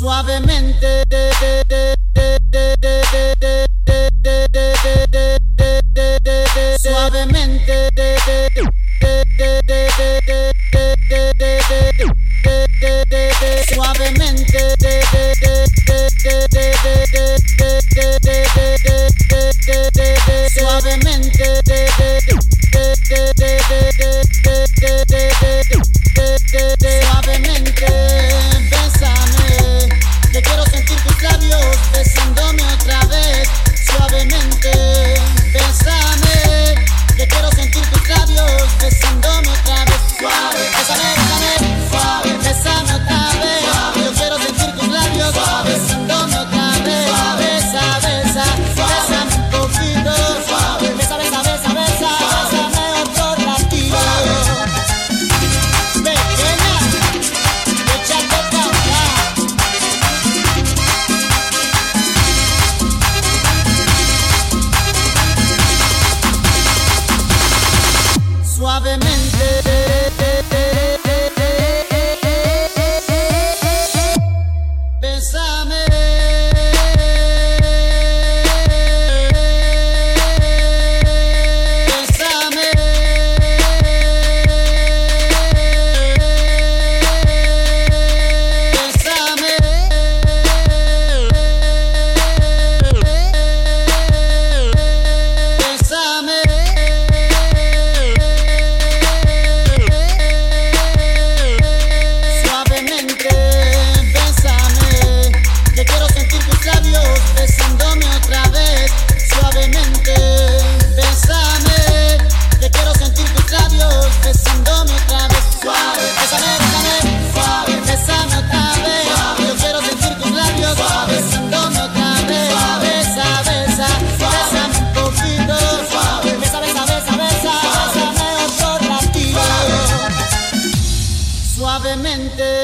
Suavemente.